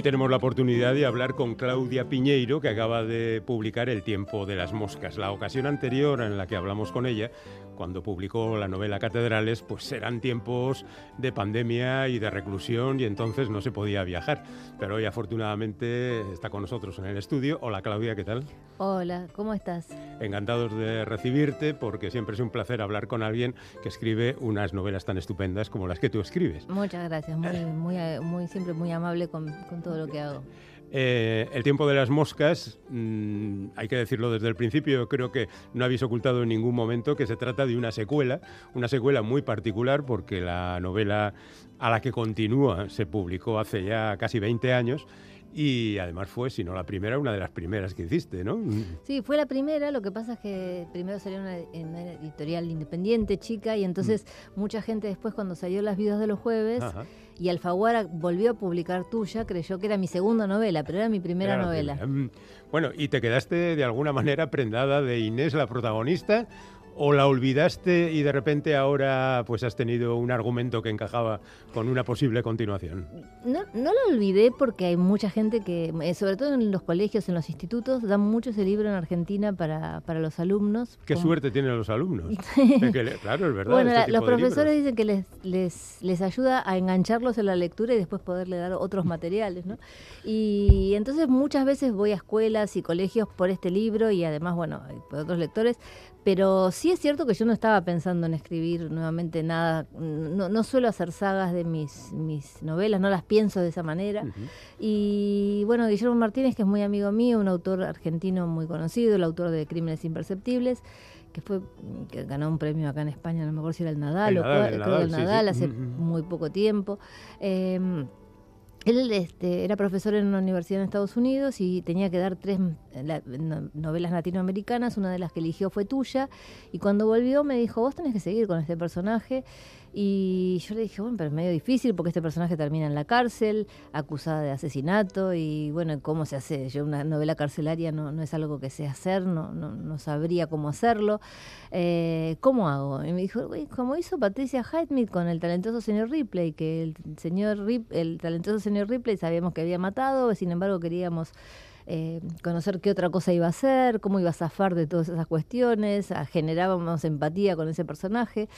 Hoy tenemos la oportunidad de hablar con Claudia Piñeiro, que acaba de publicar El tiempo de las moscas. La ocasión anterior en la que hablamos con ella, cuando publicó la novela Catedrales, pues eran tiempos de pandemia y de reclusión y entonces no se podía viajar. Pero hoy afortunadamente está con nosotros en el estudio. Hola Claudia, ¿qué tal? Hola, ¿cómo estás? Encantados de recibirte porque siempre es un placer hablar con alguien que escribe unas novelas tan estupendas como las que tú escribes. Muchas gracias, muy, muy, muy siempre muy amable con, con todo lo que hago. Eh, el tiempo de las moscas, mm, hay que decirlo desde el principio, creo que no habéis ocultado en ningún momento que se trata de una secuela, una secuela muy particular porque la novela a la que continúa se publicó hace ya casi 20 años y además fue, si no la primera, una de las primeras que hiciste, ¿no? Sí, fue la primera, lo que pasa es que primero salió una, en una editorial independiente, chica, y entonces mm. mucha gente después cuando salió Las vidas de los jueves y Alfaguara volvió a publicar tuya, creyó que era mi segunda novela, pero era mi primera novela. Mm. Bueno, y te quedaste de alguna manera prendada de Inés, la protagonista, o la olvidaste y de repente ahora pues has tenido un argumento que encajaba con una posible continuación? No, no la olvidé porque hay mucha gente que, eh, sobre todo en los colegios, en los institutos, dan mucho ese libro en Argentina para, para los alumnos. Qué suerte tienen los alumnos. claro, es verdad. Bueno, este los profesores dicen que les, les, les ayuda a engancharlos en la lectura y después poderle dar otros materiales, ¿no? Y entonces muchas veces voy a escuelas y colegios por este libro y además, bueno, por otros lectores, pero sí es cierto que yo no estaba pensando en escribir nuevamente nada, no, no suelo hacer sagas de mis, mis novelas, no las pienso de esa manera. Y bueno, Guillermo Martínez, que es muy amigo mío, un autor argentino muy conocido, el autor de Crímenes Imperceptibles, que fue que ganó un premio acá en España, no me acuerdo si era el Nadal o el Nadal, hace muy poco tiempo. Eh, él este, era profesor en una universidad en Estados Unidos y tenía que dar tres novelas latinoamericanas, una de las que eligió fue tuya, y cuando volvió me dijo, vos tenés que seguir con este personaje, y yo le dije, bueno, pero es medio difícil porque este personaje termina en la cárcel, acusada de asesinato, y bueno, ¿cómo se hace? Yo una novela carcelaria no, no es algo que sé hacer, no, no, no sabría cómo hacerlo. Eh, ¿Cómo hago? Y me dijo, como hizo Patricia Highsmith con el talentoso señor Ripley, que el señor Rip, el talentoso señor Ripley sabíamos que había matado, sin embargo queríamos eh, conocer qué otra cosa iba a hacer, cómo iba a zafar de todas esas cuestiones, generábamos empatía con ese personaje.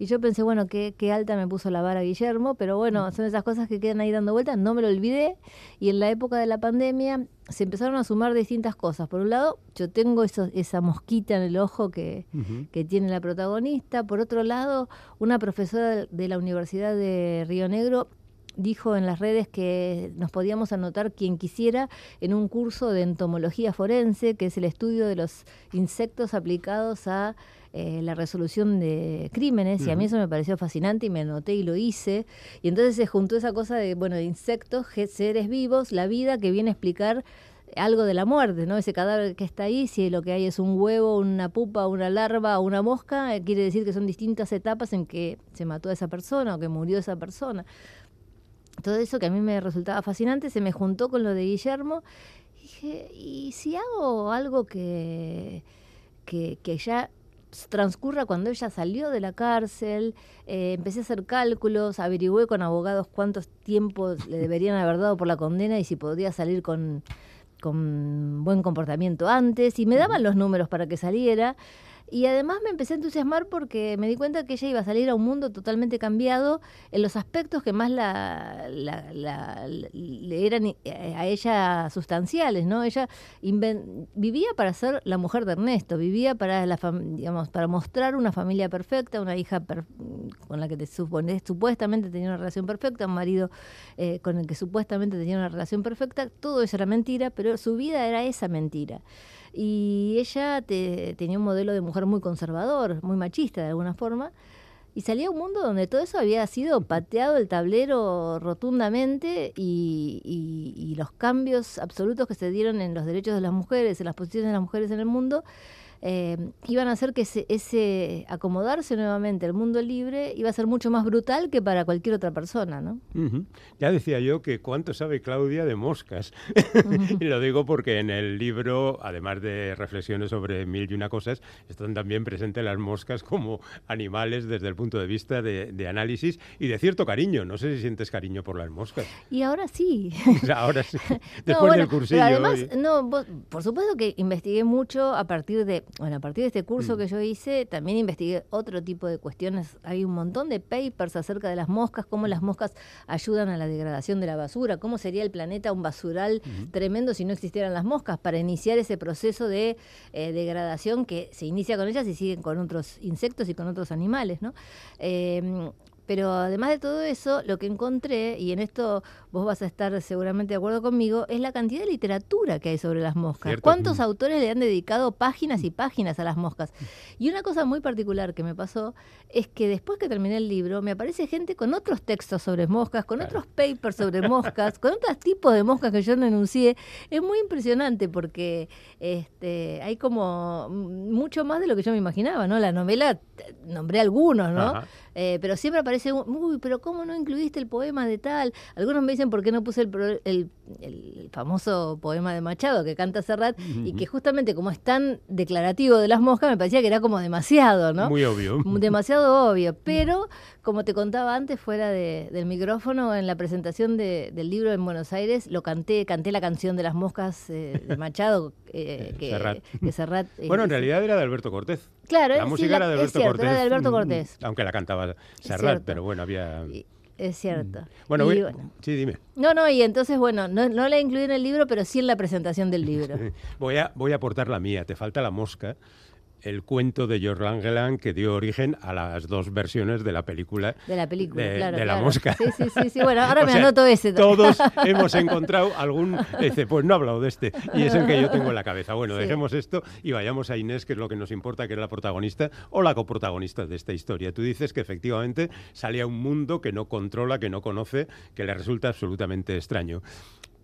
Y yo pensé, bueno, qué, qué alta me puso la vara Guillermo, pero bueno, son esas cosas que quedan ahí dando vueltas, no me lo olvidé. Y en la época de la pandemia se empezaron a sumar distintas cosas. Por un lado, yo tengo esa mosquita en el ojo que, que tiene la protagonista. Por otro lado, una profesora de la Universidad de Río Negro dijo en las redes que nos podíamos anotar quien quisiera en un curso de entomología forense, que es el estudio de los insectos aplicados a eh, la resolución de crímenes, y a mí eso me pareció fascinante y me anoté y lo hice. Y entonces se juntó esa cosa de, bueno, de insectos, seres vivos, la vida que viene a explicar algo de la muerte, ¿no? Ese cadáver que está ahí, si lo que hay es un huevo, una pupa, una larva o una mosca, eh, quiere decir que son distintas etapas en que se mató a esa persona o que murió esa persona todo eso que a mí me resultaba fascinante se me juntó con lo de Guillermo. Y dije, ¿y si hago algo que, que, ya transcurra cuando ella salió de la cárcel, eh, empecé a hacer cálculos, averigüé con abogados cuántos tiempos le deberían haber dado por la condena y si podía salir con, con buen comportamiento antes, y me daban los números para que saliera. Y además me empecé a entusiasmar porque me di cuenta que ella iba a salir a un mundo totalmente cambiado en los aspectos que más la, le eran eh, a ella sustanciales, ¿no? Ella vivía para ser la mujer de Ernesto, vivía para la digamos para mostrar una familia perfecta, una hija con la que te supone, supuestamente tenía una relación perfecta, un marido eh, con el que supuestamente tenía una relación perfecta, todo eso era mentira, pero su vida era esa mentira. Y ella tenía un modelo de mujer muy conservador, muy machista de alguna forma, y salía a un mundo donde todo eso había sido pateado el tablero rotundamente y, y, los cambios absolutos que se dieron en los derechos de las mujeres, en las posiciones de las mujeres en el mundo, eh, iban a hacer que ese, ese, acomodarse nuevamente al mundo libre iba a ser mucho más brutal que para cualquier otra persona, ¿no? Ya decía yo que cuánto sabe Claudia de moscas. y lo digo porque en el libro, además de reflexiones sobre mil y una cosas, están también presentes las moscas como animales desde el punto de vista de, análisis y de cierto cariño. No sé si sientes cariño por las moscas. Y ahora sí. ahora sí. Después del cursillo. además, no, por supuesto que investigué mucho a partir de bueno, a partir de este curso mm. que yo hice, también investigué otro tipo de cuestiones. Hay un montón de papers acerca de las moscas, cómo las moscas ayudan a la degradación de la basura, cómo sería el planeta un basural tremendo si no existieran las moscas, para iniciar ese proceso de eh, degradación que se inicia con ellas y siguen con otros insectos y con otros animales, ¿no? Eh, pero además de todo eso, lo que encontré, y en esto vos vas a estar seguramente de acuerdo conmigo, es la cantidad de literatura que hay sobre las moscas. ¿Cuántos mm. autores le han dedicado páginas y páginas a las moscas? Y una cosa muy particular que me pasó es que después que terminé el libro, me aparece gente con otros textos sobre moscas, con otros papers sobre moscas, con otros tipos de moscas que yo no enuncié. Es muy impresionante porque este, hay como mucho más de lo que yo me imaginaba, ¿no? La novela, nombré algunos, ¿no? Eh, pero siempre aparece, uy, pero ¿cómo no incluiste el poema de tal? Algunos me dicen por qué no puse el, el, el famoso poema de Machado que canta Serrat y que justamente como es tan declarativo de las moscas, me parecía que era como demasiado, ¿no? Muy obvio. Demasiado obvio, pero como te contaba antes fuera del micrófono, en la presentación del libro en Buenos Aires, lo canté, canté la canción de las moscas eh, de Machado, eh, que, Serrat. bueno, en realidad era de Alberto Cortés. Claro, la música era de Alberto Cortés. Era de Alberto Cortés. Aunque la cantaba Serrat, pero bueno, había... Es cierto. Bueno, sí, dime. No, no, y entonces, bueno, no, no la incluí en el libro, pero sí en la presentación del libro. voy, a, voy a aportar la mía. Te falta la mosca el cuento de George Langeland que dio origen a las dos versiones de la película. De la película, claro. De la mosca. Sí, sí, sí, Bueno, ahora me anoto ese. Todos hemos encontrado algún. Dice, pues no he hablado de este. Y es el que yo tengo en la cabeza. Bueno, dejemos esto y vayamos a Inés, que es lo que nos importa, que es la protagonista o la coprotagonista de esta historia. Tú dices que efectivamente sale a un mundo que no controla, que no conoce, que le resulta absolutamente extraño.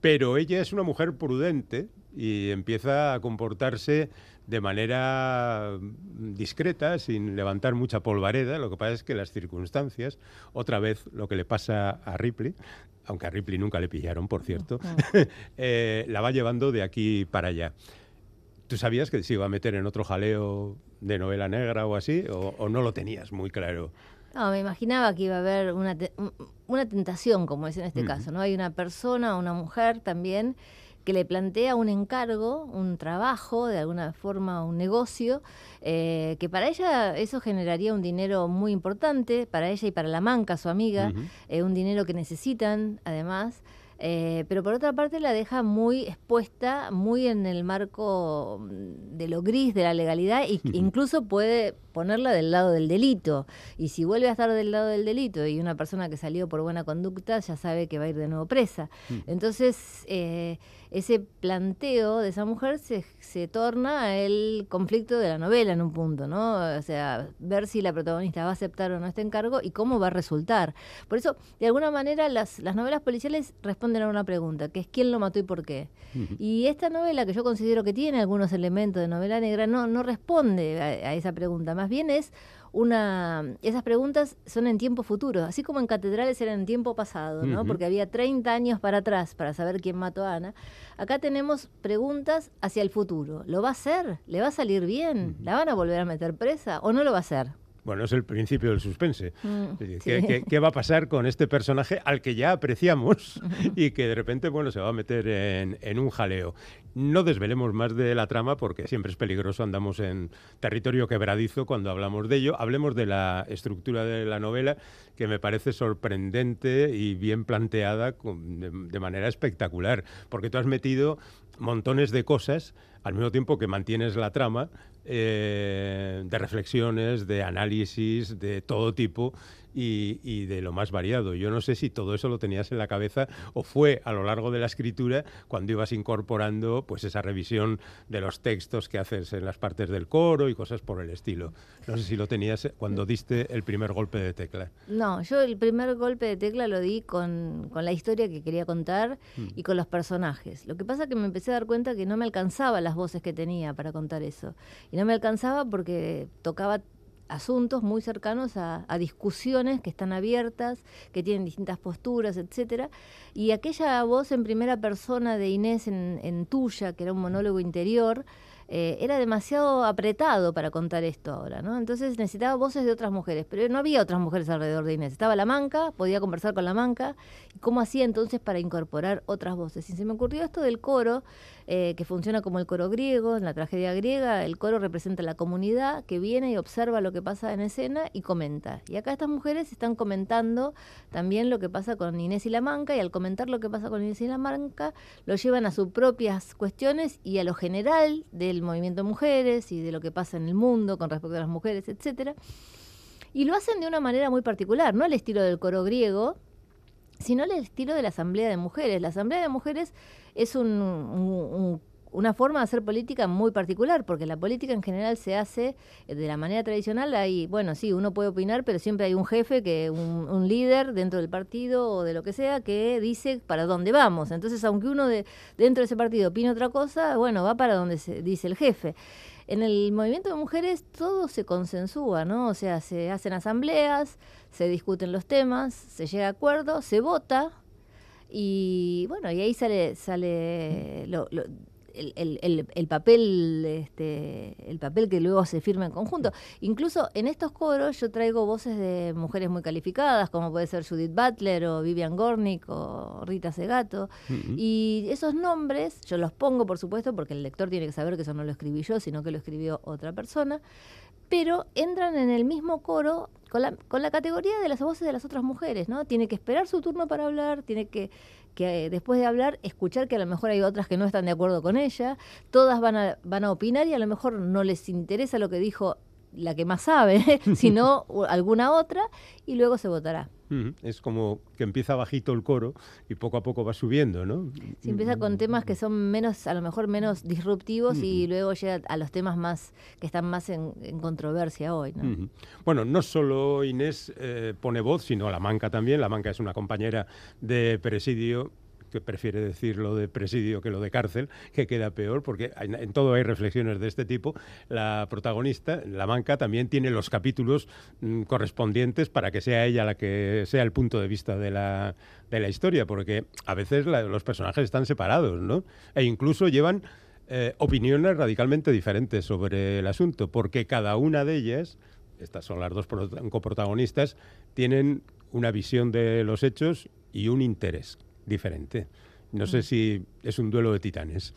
Pero ella es una mujer prudente y empieza a comportarse de manera discreta, sin levantar mucha polvareda. Lo que pasa es que las circunstancias, otra vez lo que le pasa a Ripley, aunque a Ripley nunca le pillaron, por cierto, eh, la va llevando de aquí para allá. ¿Tú sabías que se iba a meter en otro jaleo de novela negra o así? ¿O, no lo tenías muy claro? No, me imaginaba que iba a haber una, una tentación, como es en este caso, ¿no? Hay una persona, una mujer también, que le plantea un encargo, un trabajo, de alguna forma un negocio, eh, que para ella eso generaría un dinero muy importante, para ella y para la manca, su amiga, eh, un dinero que necesitan además. Eh, pero por otra parte la deja muy expuesta, muy en el marco mm, de lo gris de la legalidad e incluso puede ponerla del lado del delito. Y si vuelve a estar del lado del delito y una persona que salió por buena conducta ya sabe que va a ir de nuevo presa. Entonces, eh, ese planteo de esa mujer se, se torna el conflicto de la novela en un punto, ¿no? O sea, ver si la protagonista va a aceptar o no este encargo y cómo va a resultar. Por eso, de alguna manera, las, las novelas policiales responden a una pregunta, que es quién lo mató y por qué. Y esta novela, que yo considero que tiene algunos elementos de novela negra, no, no responde a, a esa pregunta. Más bien es una... Esas preguntas son en tiempo futuro, así como en catedrales eran en tiempo pasado, ¿no? Porque había 30 años para atrás para saber quién mató a Ana. Acá tenemos preguntas hacia el futuro. ¿Lo va a hacer? ¿Le va a salir bien? ¿La van a volver a meter presa o no lo va a hacer? Bueno, es el principio del suspense. Mm, ¿Qué, va a pasar con este personaje al que ya apreciamos y que de repente bueno, se va a meter en, un jaleo? No desvelemos más de la trama porque siempre es peligroso, andamos en territorio quebradizo cuando hablamos de ello. Hablemos de la estructura de la novela, que me parece sorprendente y bien planteada de manera espectacular, porque tú has metido montones de cosas al mismo tiempo que mantienes la trama eh, de reflexiones, de análisis, de todo tipo y, de lo más variado. Yo no sé si todo eso lo tenías en la cabeza o fue a lo largo de la escritura cuando ibas incorporando pues esa revisión de los textos que haces en las partes del coro y cosas por el estilo. No sé si lo tenías cuando diste el primer golpe de tecla. No, yo el primer golpe de tecla lo di con, con la historia que quería contar mm. y con los personajes. Lo que pasa es que me empecé a dar cuenta que no me alcanzaba las voces que tenía para contar eso. Y no me alcanzaba porque tocaba asuntos muy cercanos a, discusiones que están abiertas, que tienen distintas posturas, etcétera. Y aquella voz en primera persona de Inés en, Tuya, que era un monólogo interior, eh, era demasiado apretado para contar esto ahora, ¿no? Entonces necesitaba voces de otras mujeres, pero no había otras mujeres alrededor de Inés. Estaba la manca, podía conversar con la manca, y cómo hacía entonces para incorporar otras voces. Y se me ocurrió esto del coro, eh, que funciona como el coro griego, en la tragedia griega, el coro representa la comunidad que viene y observa lo que pasa en escena y comenta. Y acá estas mujeres están comentando también lo que pasa con Inés y la manca, y al comentar lo que pasa con Inés y la manca, lo llevan a sus propias cuestiones y a lo general del movimiento de mujeres y de lo que pasa en el mundo con respecto a las mujeres, etcétera. Y lo hacen de una manera muy particular, no al estilo del coro griego, sino al estilo de la Asamblea de Mujeres. La Asamblea de Mujeres es un una forma de hacer política muy particular, porque la política en general se hace eh, de la manera tradicional. Hay, bueno, sí, uno puede opinar, pero siempre hay un jefe, que un, líder dentro del partido o de lo que sea, que dice para dónde vamos. Entonces, aunque uno de, dentro de ese partido opine otra cosa, bueno, va para donde se dice el jefe. En el movimiento de mujeres todo se consensúa, ¿no? O sea, se hacen asambleas, se discuten los temas, se llega a acuerdo, se vota y bueno, y ahí sale sale lo, el, el, papel este, el papel que luego se firma en conjunto. Incluso en estos coros yo traigo voces de mujeres muy calificadas, como puede ser Judith Butler o Vivian Gornick o Rita Segato. Y esos nombres yo los pongo, por supuesto, porque el lector tiene que saber que eso no lo escribí yo, sino que lo escribió otra persona pero entran en el mismo coro con la, con la categoría de las voces de las otras mujeres, ¿no? Tiene que esperar su turno para hablar, tiene que que eh, después de hablar, escuchar que a lo mejor hay otras que no están de acuerdo con ella, todas van a, van a opinar y a lo mejor no les interesa lo que dijo la que más sabe, sino alguna otra, y luego se votará. Es como que empieza bajito el coro y poco a poco va subiendo, ¿no? Sí, empieza con temas que son menos, a lo mejor menos disruptivos y luego llega a los temas más que están más en, controversia hoy, ¿no? Bueno, no solo Inés eh, pone voz, sino la Manca también. La Manca es una compañera de presidio que prefiere decir lo de presidio que lo de cárcel, que queda peor, porque en todo hay reflexiones de este tipo. La protagonista, la manca, también tiene los capítulos mm, correspondientes para que sea ella la que sea el punto de vista de la, de la historia, porque a veces los personajes están separados, ¿no? E incluso llevan eh, opiniones radicalmente diferentes sobre el asunto, porque cada una de ellas, estas son las dos coprotagonistas, tienen una visión de los hechos y un interés diferente. No sé mm. si es un duelo de titanes.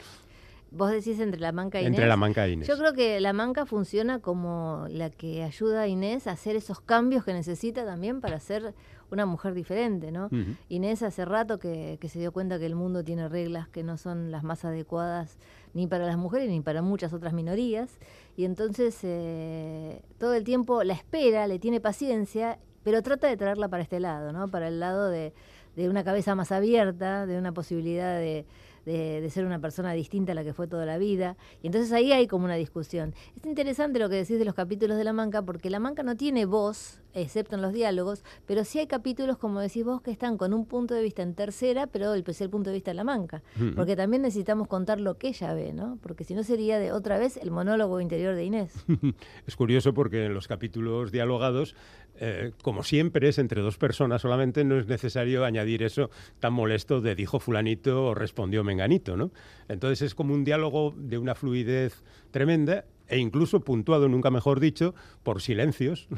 Vos decís entre la manca y Inés. Entre la manca e Inés. Yo creo que la manca funciona como la que ayuda a Inés a hacer esos cambios que necesita también para ser una mujer diferente, ¿no? Inés hace rato que, se dio cuenta que el mundo tiene reglas que no son las más adecuadas ni para las mujeres ni para muchas otras minorías. Y entonces eh, todo el tiempo la espera, le tiene paciencia, pero trata de traerla para este lado, ¿no? Para el lado de de una cabeza más abierta, de una posibilidad de, de, ser una persona distinta a la que fue toda la vida. Y entonces ahí hay como una discusión. Es interesante lo que decís de los capítulos de La Manca, porque La Manca no tiene voz, excepto en los diálogos, pero sí hay capítulos, como decís vos, que están con un punto de vista en tercera, pero el, el punto de vista de La Manca. Porque también necesitamos contar lo que ella ve, ¿no? Porque si no sería de otra vez el monólogo interior de Inés. es curioso porque en los capítulos dialogados eh, como siempre es entre dos personas solamente, no es necesario añadir eso tan molesto de dijo fulanito o respondió menganito, ¿no? Entonces es como un diálogo de una fluidez tremenda e incluso puntuado, nunca mejor dicho, por silencios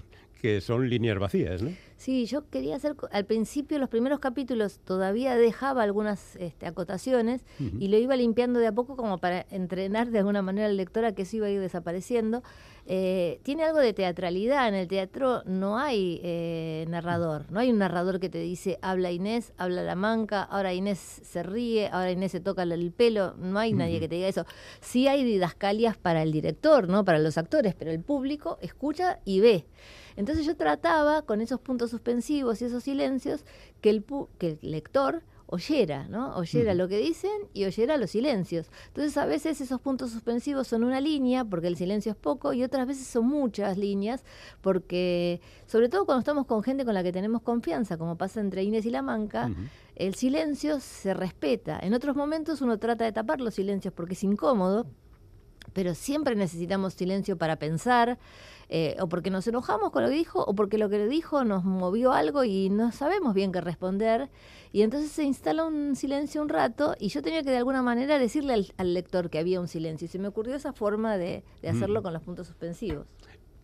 que son líneas vacías, ¿no? Sí, yo quería hacer, al principio, los primeros capítulos todavía dejaba algunas este, acotaciones y lo iba limpiando de a poco como para entrenar de alguna manera al lector a que eso iba a ir desapareciendo. Eh, tiene algo de teatralidad, en el teatro no hay eh, narrador, no hay un narrador que te dice, habla Inés, habla la manca, ahora Inés se ríe, ahora Inés se toca el pelo, no hay nadie que te diga eso. Sí hay didascalias para el director, ¿no? para los actores, pero el público escucha y ve. Entonces yo trataba con esos puntos suspensivos y esos silencios que el, que el lector oyera, ¿no? Oyera lo que dicen y oyera los silencios. Entonces a veces esos puntos suspensivos son una línea, porque el silencio es poco, y otras veces son muchas líneas, porque sobre todo cuando estamos con gente con la que tenemos confianza, como pasa entre Inés y La Manca, el silencio se respeta. En otros momentos uno trata de tapar los silencios porque es incómodo, pero siempre necesitamos silencio para pensar, eh, o porque nos enojamos con lo que dijo, o porque lo que dijo nos movió algo y no sabemos bien qué responder. Y entonces se instala un silencio un rato y yo tenía que de alguna manera decirle al, lector que había un silencio. Y se me ocurrió esa forma de, hacerlo mm. con los puntos suspensivos.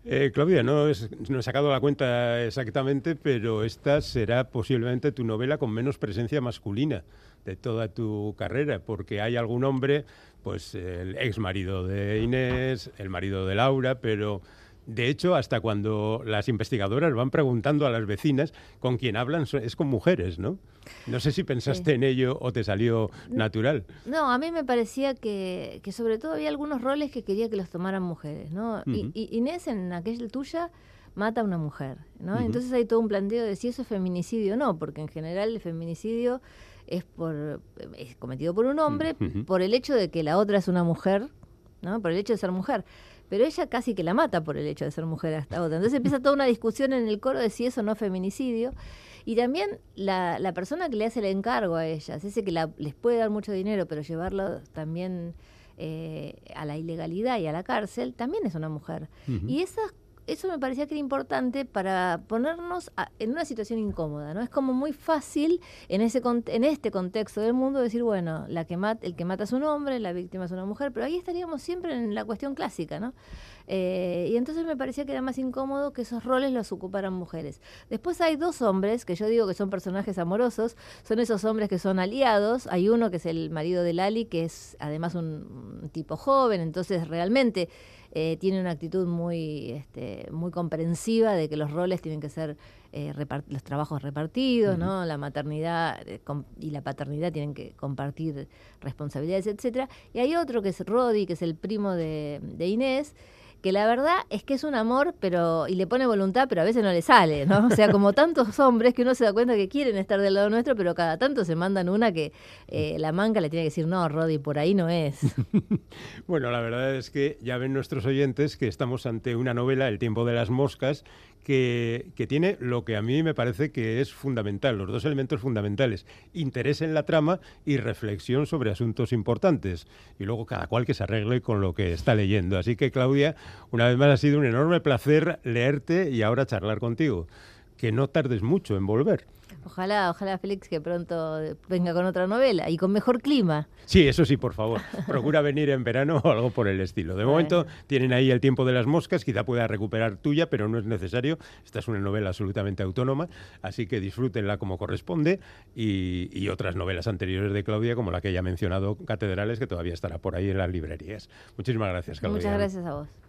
Eh, Claudia, no, no he sacado la cuenta exactamente, pero esta será posiblemente tu novela con menos presencia masculina de toda tu carrera, porque hay algún hombre, pues el ex marido de Inés, el marido de Laura, pero de hecho, hasta cuando las investigadoras van preguntando a las vecinas con quién hablan, es con mujeres, ¿no? No sé si pensaste en ello o te salió natural. No, a mí me parecía que, sobre todo había algunos roles que quería que los tomaran mujeres, ¿no? y, Inés, en aquella tuya, mata a una mujer, ¿no? Entonces hay todo un planteo de si eso es feminicidio o no, porque en general el feminicidio es por es cometido por un hombre por el hecho de que la otra es una mujer, ¿no? Por el hecho de ser mujer pero ella casi que la mata por el hecho de ser mujer hasta otra. Entonces empieza toda una discusión en el coro de si eso no es feminicidio. Y también la, la persona que le hace el encargo a ellas, ese que les puede dar mucho dinero, pero llevarlo también eh, a la ilegalidad y a la cárcel, también es una mujer. Y esas eso me parecía que era importante para ponernos en una situación incómoda, ¿no? Es como muy fácil en ese en este contexto del mundo decir, bueno, la que el que mata es un hombre, la víctima es una mujer, pero ahí estaríamos siempre en la cuestión clásica, ¿no? Eh, y entonces me parecía que era más incómodo que esos roles los ocuparan mujeres. Después hay dos hombres, que yo digo que son personajes amorosos, son esos hombres que son aliados. Hay uno que es el marido de Lali, que es además un tipo joven, entonces realmente eh, tiene una actitud muy, este, muy comprensiva de que los roles tienen que ser eh, los trabajos repartidos, ¿no? La maternidad eh, y la paternidad tienen que compartir responsabilidades, etcétera. Y hay otro que es Rodi, que es el primo de, de Inés, que la verdad es que es un amor, pero y le pone voluntad, pero a veces no le sale, ¿no? O sea, como tantos hombres que uno se da cuenta que quieren estar del lado nuestro, pero cada tanto se mandan una que eh, la manca le tiene que decir, no, Rodi, por ahí no es. bueno, la verdad es que ya ven nuestros oyentes que estamos ante una novela, El tiempo de las moscas, que, tiene lo que a mí me parece que es fundamental, los dos elementos fundamentales, interés en la trama y reflexión sobre asuntos importantes. Y luego cada cual que se arregle con lo que está leyendo. Así que Claudia, una vez más ha sido un enorme placer leerte y ahora charlar contigo. Que no tardes mucho en volver. Ojalá, ojalá Félix que pronto venga con otra novela y con mejor clima. Sí, eso sí, por favor. Procura venir en verano o algo por el estilo. De momento tienen ahí el tiempo de las moscas, quizá pueda recuperar tuya, pero no es necesario. Esta es una novela absolutamente autónoma, así que disfrútenla como corresponde y, y otras novelas anteriores de Claudia, como la que ya ha mencionado, Catedrales, que todavía estará por ahí en las librerías. Muchísimas gracias, Claudia. Muchas gracias a vos.